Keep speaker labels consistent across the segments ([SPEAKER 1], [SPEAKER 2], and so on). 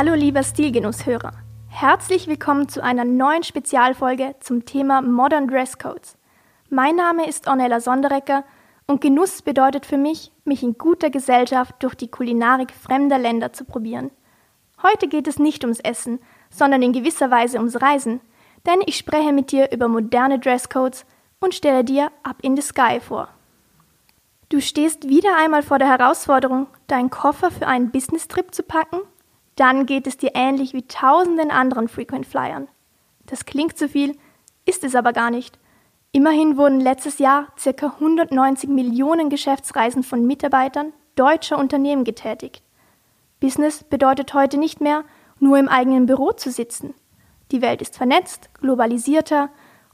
[SPEAKER 1] Hallo lieber Stilgenusshörer. Herzlich willkommen zu einer neuen Spezialfolge zum Thema Modern Dress Codes. Mein Name ist Ornella Sonderecker und Genuss bedeutet für mich, mich in guter Gesellschaft durch die Kulinarik fremder Länder zu probieren. Heute geht es nicht ums Essen, sondern in gewisser Weise ums Reisen, denn ich spreche mit dir über moderne Dresscodes und stelle dir Up in the Sky vor. Du stehst wieder einmal vor der Herausforderung, deinen Koffer für einen Business-Trip zu packen dann geht es dir ähnlich wie tausenden anderen Frequent Flyern. Das klingt zu viel, ist es aber gar nicht. Immerhin wurden letztes Jahr ca. 190 Millionen Geschäftsreisen von Mitarbeitern deutscher Unternehmen getätigt. Business bedeutet heute nicht mehr, nur im eigenen Büro zu sitzen. Die Welt ist vernetzt, globalisierter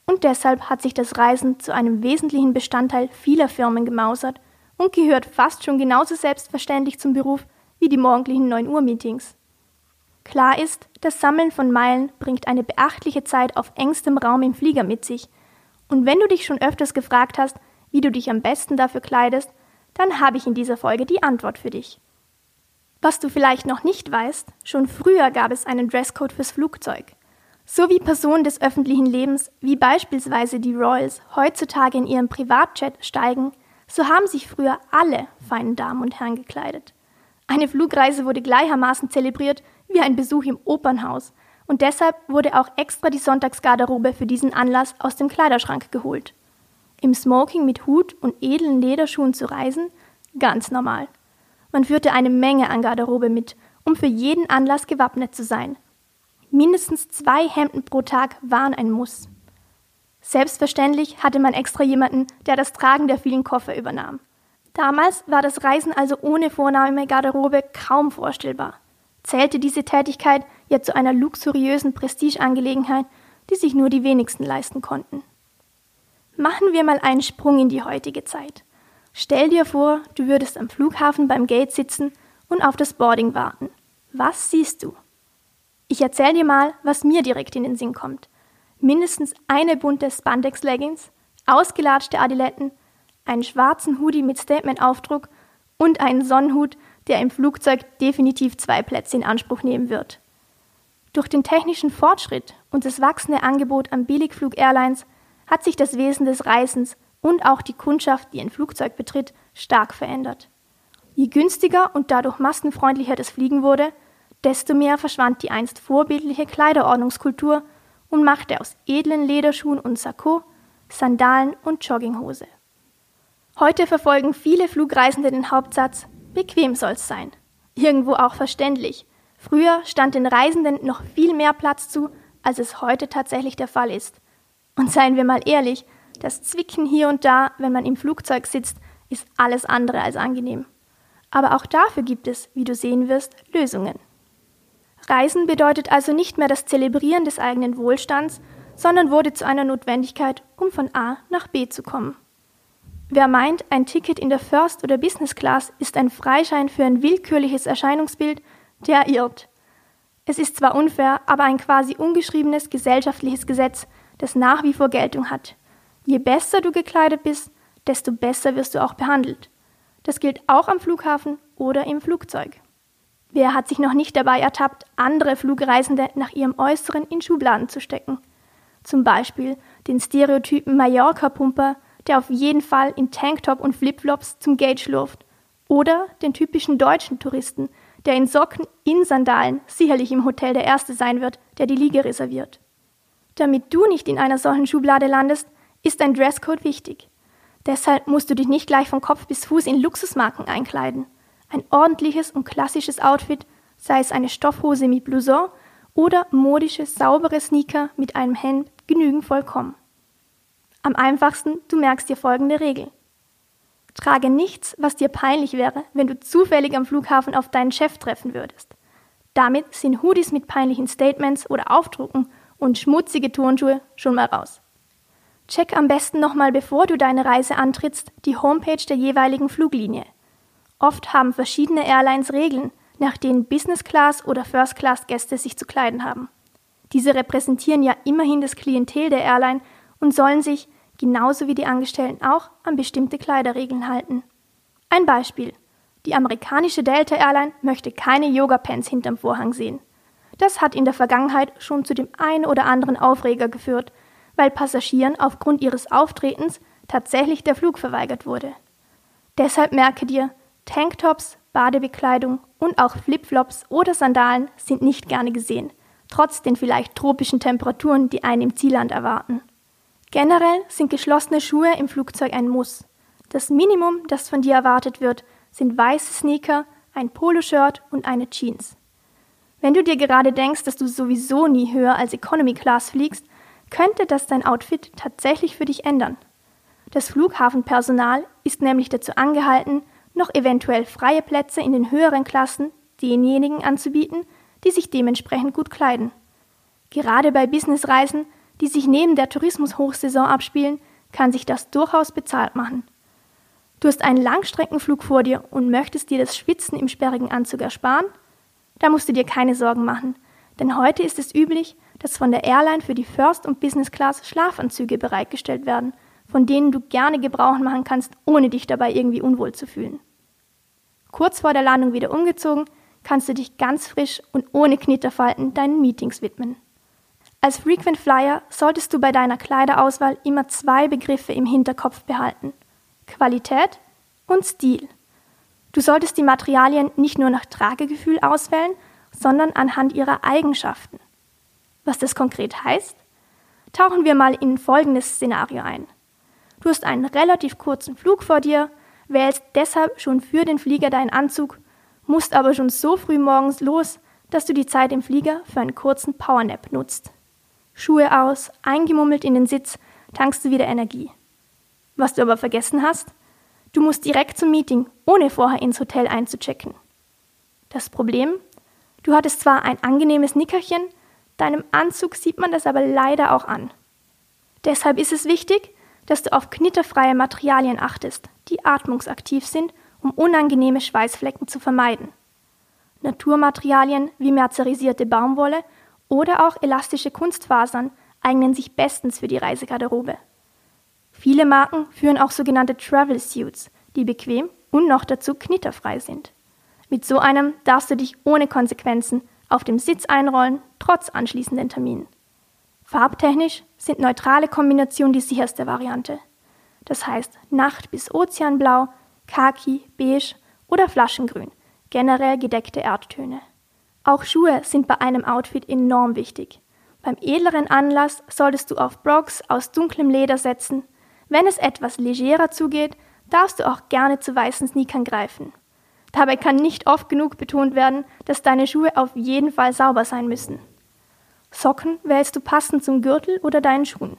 [SPEAKER 1] und deshalb hat sich das Reisen zu einem wesentlichen Bestandteil vieler Firmen gemausert und gehört fast schon genauso selbstverständlich zum Beruf wie die morgendlichen 9 Uhr Meetings. Klar ist, das Sammeln von Meilen bringt eine beachtliche Zeit auf engstem Raum im Flieger mit sich. Und wenn du dich schon öfters gefragt hast, wie du dich am besten dafür kleidest, dann habe ich in dieser Folge die Antwort für dich. Was du vielleicht noch nicht weißt, schon früher gab es einen Dresscode fürs Flugzeug. So wie Personen des öffentlichen Lebens, wie beispielsweise die Royals, heutzutage in ihrem Privatjet steigen, so haben sich früher alle feinen Damen und Herren gekleidet. Eine Flugreise wurde gleichermaßen zelebriert wie ein Besuch im Opernhaus, und deshalb wurde auch extra die Sonntagsgarderobe für diesen Anlass aus dem Kleiderschrank geholt. Im Smoking mit Hut und edlen Lederschuhen zu reisen? Ganz normal. Man führte eine Menge an Garderobe mit, um für jeden Anlass gewappnet zu sein. Mindestens zwei Hemden pro Tag waren ein Muss. Selbstverständlich hatte man extra jemanden, der das Tragen der vielen Koffer übernahm. Damals war das Reisen also ohne Vorname Garderobe kaum vorstellbar zählte diese Tätigkeit ja zu einer luxuriösen Prestigeangelegenheit, die sich nur die wenigsten leisten konnten. Machen wir mal einen Sprung in die heutige Zeit. Stell dir vor, du würdest am Flughafen beim Gate sitzen und auf das Boarding warten. Was siehst du? Ich erzähl dir mal, was mir direkt in den Sinn kommt. Mindestens eine bunte Spandex-Leggings, ausgelatschte Adiletten, einen schwarzen Hoodie mit Statement-Aufdruck und einen Sonnenhut, der im Flugzeug definitiv zwei Plätze in Anspruch nehmen wird. Durch den technischen Fortschritt und das wachsende Angebot an Billigflug-Airlines hat sich das Wesen des Reisens und auch die Kundschaft, die ein Flugzeug betritt, stark verändert. Je günstiger und dadurch massenfreundlicher das Fliegen wurde, desto mehr verschwand die einst vorbildliche Kleiderordnungskultur und machte aus edlen Lederschuhen und Sakko Sandalen und Jogginghose. Heute verfolgen viele Flugreisende den Hauptsatz Bequem soll's sein. Irgendwo auch verständlich. Früher stand den Reisenden noch viel mehr Platz zu, als es heute tatsächlich der Fall ist. Und seien wir mal ehrlich, das Zwicken hier und da, wenn man im Flugzeug sitzt, ist alles andere als angenehm. Aber auch dafür gibt es, wie du sehen wirst, Lösungen. Reisen bedeutet also nicht mehr das Zelebrieren des eigenen Wohlstands, sondern wurde zu einer Notwendigkeit, um von A nach B zu kommen. Wer meint, ein Ticket in der First- oder Business Class ist ein Freischein für ein willkürliches Erscheinungsbild, der irrt. Es ist zwar unfair, aber ein quasi ungeschriebenes gesellschaftliches Gesetz, das nach wie vor Geltung hat. Je besser du gekleidet bist, desto besser wirst du auch behandelt. Das gilt auch am Flughafen oder im Flugzeug. Wer hat sich noch nicht dabei ertappt, andere Flugreisende nach ihrem Äußeren in Schubladen zu stecken? Zum Beispiel den Stereotypen Mallorca-Pumper, der auf jeden Fall in Tanktop und Flipflops zum Gate schlurft. Oder den typischen deutschen Touristen, der in Socken in Sandalen sicherlich im Hotel der Erste sein wird, der die Liege reserviert. Damit du nicht in einer solchen Schublade landest, ist ein Dresscode wichtig. Deshalb musst du dich nicht gleich von Kopf bis Fuß in Luxusmarken einkleiden. Ein ordentliches und klassisches Outfit, sei es eine Stoffhose mit Blouson oder modische, saubere Sneaker mit einem Hemd, genügen vollkommen. Am einfachsten, du merkst dir folgende Regel. Trage nichts, was dir peinlich wäre, wenn du zufällig am Flughafen auf deinen Chef treffen würdest. Damit sind Hoodies mit peinlichen Statements oder Aufdrucken und schmutzige Turnschuhe schon mal raus. Check am besten nochmal, bevor du deine Reise antrittst, die Homepage der jeweiligen Fluglinie. Oft haben verschiedene Airlines Regeln, nach denen Business Class oder First Class Gäste sich zu kleiden haben. Diese repräsentieren ja immerhin das Klientel der Airline und sollen sich, genauso wie die Angestellten auch, an bestimmte Kleiderregeln halten. Ein Beispiel. Die amerikanische Delta Airline möchte keine Yoga-Pants hinterm Vorhang sehen. Das hat in der Vergangenheit schon zu dem einen oder anderen Aufreger geführt, weil Passagieren aufgrund ihres Auftretens tatsächlich der Flug verweigert wurde. Deshalb merke dir, Tanktops, Badebekleidung und auch Flipflops oder Sandalen sind nicht gerne gesehen, trotz den vielleicht tropischen Temperaturen, die einen im Zielland erwarten. Generell sind geschlossene Schuhe im Flugzeug ein Muss. Das Minimum, das von dir erwartet wird, sind weiße Sneaker, ein Poloshirt und eine Jeans. Wenn du dir gerade denkst, dass du sowieso nie höher als Economy Class fliegst, könnte das dein Outfit tatsächlich für dich ändern. Das Flughafenpersonal ist nämlich dazu angehalten, noch eventuell freie Plätze in den höheren Klassen denjenigen anzubieten, die sich dementsprechend gut kleiden. Gerade bei Businessreisen, die sich neben der Tourismushochsaison abspielen, kann sich das durchaus bezahlt machen. Du hast einen Langstreckenflug vor dir und möchtest dir das Schwitzen im sperrigen Anzug ersparen? Da musst du dir keine Sorgen machen, denn heute ist es üblich, dass von der Airline für die First- und Business Class Schlafanzüge bereitgestellt werden, von denen du gerne Gebrauch machen kannst, ohne dich dabei irgendwie unwohl zu fühlen. Kurz vor der Landung wieder umgezogen, kannst du dich ganz frisch und ohne Knitterfalten deinen Meetings widmen. Als Frequent Flyer solltest du bei deiner Kleiderauswahl immer zwei Begriffe im Hinterkopf behalten. Qualität und Stil. Du solltest die Materialien nicht nur nach Tragegefühl auswählen, sondern anhand ihrer Eigenschaften. Was das konkret heißt? Tauchen wir mal in folgendes Szenario ein. Du hast einen relativ kurzen Flug vor dir, wählst deshalb schon für den Flieger deinen Anzug, musst aber schon so früh morgens los, dass du die Zeit im Flieger für einen kurzen Powernap nutzt. Schuhe aus, eingemummelt in den Sitz, tankst du wieder Energie. Was du aber vergessen hast, du musst direkt zum Meeting, ohne vorher ins Hotel einzuchecken. Das Problem? Du hattest zwar ein angenehmes Nickerchen, deinem Anzug sieht man das aber leider auch an. Deshalb ist es wichtig, dass du auf knitterfreie Materialien achtest, die atmungsaktiv sind, um unangenehme Schweißflecken zu vermeiden. Naturmaterialien wie merzerisierte Baumwolle oder auch elastische Kunstfasern eignen sich bestens für die Reisegarderobe. Viele Marken führen auch sogenannte Travel Suits, die bequem und noch dazu knitterfrei sind. Mit so einem darfst du dich ohne Konsequenzen auf dem Sitz einrollen, trotz anschließenden Terminen. Farbtechnisch sind neutrale Kombinationen die sicherste Variante. Das heißt Nacht- bis Ozeanblau, Khaki, Beige oder Flaschengrün, generell gedeckte Erdtöne. Auch Schuhe sind bei einem Outfit enorm wichtig. Beim edleren Anlass solltest du auf Brogs aus dunklem Leder setzen wenn es etwas legerer zugeht, darfst du auch gerne zu weißen Sneakern greifen. Dabei kann nicht oft genug betont werden, dass deine Schuhe auf jeden Fall sauber sein müssen. Socken wählst du passend zum Gürtel oder deinen Schuhen.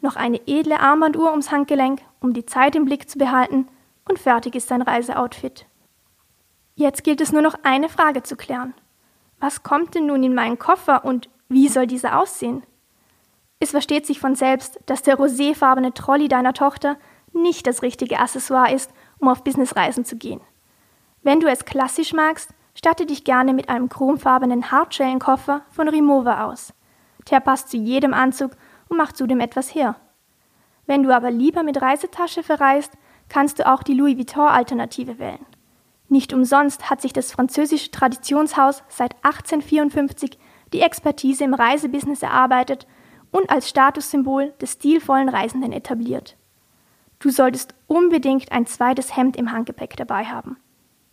[SPEAKER 1] Noch eine edle Armbanduhr ums Handgelenk, um die Zeit im Blick zu behalten, und fertig ist dein Reiseoutfit. Jetzt gilt es nur noch eine Frage zu klären. Was kommt denn nun in meinen Koffer und wie soll dieser aussehen? Es versteht sich von selbst, dass der roséfarbene Trolley deiner Tochter nicht das richtige Accessoire ist, um auf Businessreisen zu gehen. Wenn du es klassisch magst, statte dich gerne mit einem chromfarbenen Hartschellenkoffer von Rimowa aus. Der passt zu jedem Anzug und macht zudem etwas her. Wenn du aber lieber mit Reisetasche verreist, kannst du auch die Louis Vuitton-Alternative wählen. Nicht umsonst hat sich das französische Traditionshaus seit 1854 die Expertise im Reisebusiness erarbeitet und als Statussymbol des stilvollen Reisenden etabliert. Du solltest unbedingt ein zweites Hemd im Handgepäck dabei haben.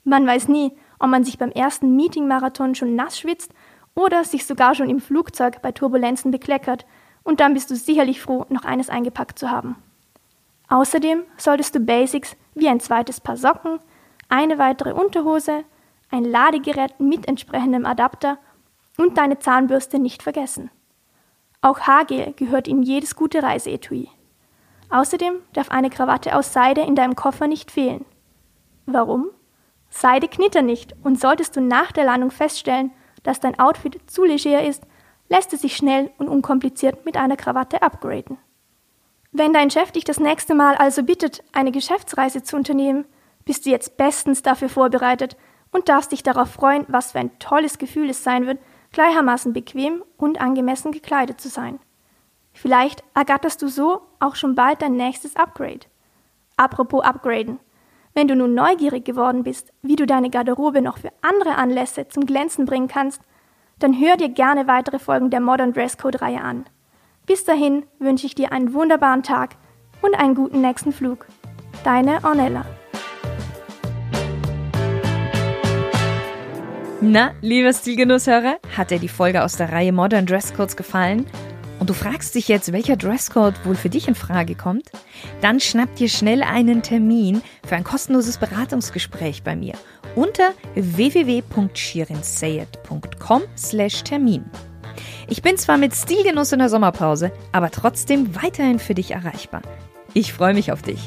[SPEAKER 1] Man weiß nie, ob man sich beim ersten Meeting-Marathon schon nass schwitzt oder sich sogar schon im Flugzeug bei Turbulenzen bekleckert und dann bist du sicherlich froh, noch eines eingepackt zu haben. Außerdem solltest du Basics wie ein zweites Paar Socken, eine weitere Unterhose, ein Ladegerät mit entsprechendem Adapter und deine Zahnbürste nicht vergessen. Auch Haargel gehört in jedes gute Reiseetui. Außerdem darf eine Krawatte aus Seide in deinem Koffer nicht fehlen. Warum? Seide knittert nicht und solltest du nach der Landung feststellen, dass dein Outfit zu leger ist, lässt es sich schnell und unkompliziert mit einer Krawatte upgraden. Wenn dein Chef dich das nächste Mal also bittet, eine Geschäftsreise zu unternehmen, bist du jetzt bestens dafür vorbereitet und darfst dich darauf freuen, was für ein tolles Gefühl es sein wird, gleichermaßen bequem und angemessen gekleidet zu sein. Vielleicht ergatterst du so auch schon bald dein nächstes Upgrade. Apropos Upgraden. Wenn du nun neugierig geworden bist, wie du deine Garderobe noch für andere Anlässe zum Glänzen bringen kannst, dann hör dir gerne weitere Folgen der Modern Dresscode-Reihe an. Bis dahin wünsche ich dir einen wunderbaren Tag und einen guten nächsten Flug. Deine Ornella.
[SPEAKER 2] Na, lieber Stilgenusshörer, hat dir die Folge aus der Reihe Modern Dresscodes gefallen? Und du fragst dich jetzt, welcher Dresscode wohl für dich in Frage kommt? Dann schnapp dir schnell einen Termin für ein kostenloses Beratungsgespräch bei mir unter www.shirinsayed.com/termin. Ich bin zwar mit Stilgenuss in der Sommerpause, aber trotzdem weiterhin für dich erreichbar. Ich freue mich auf dich.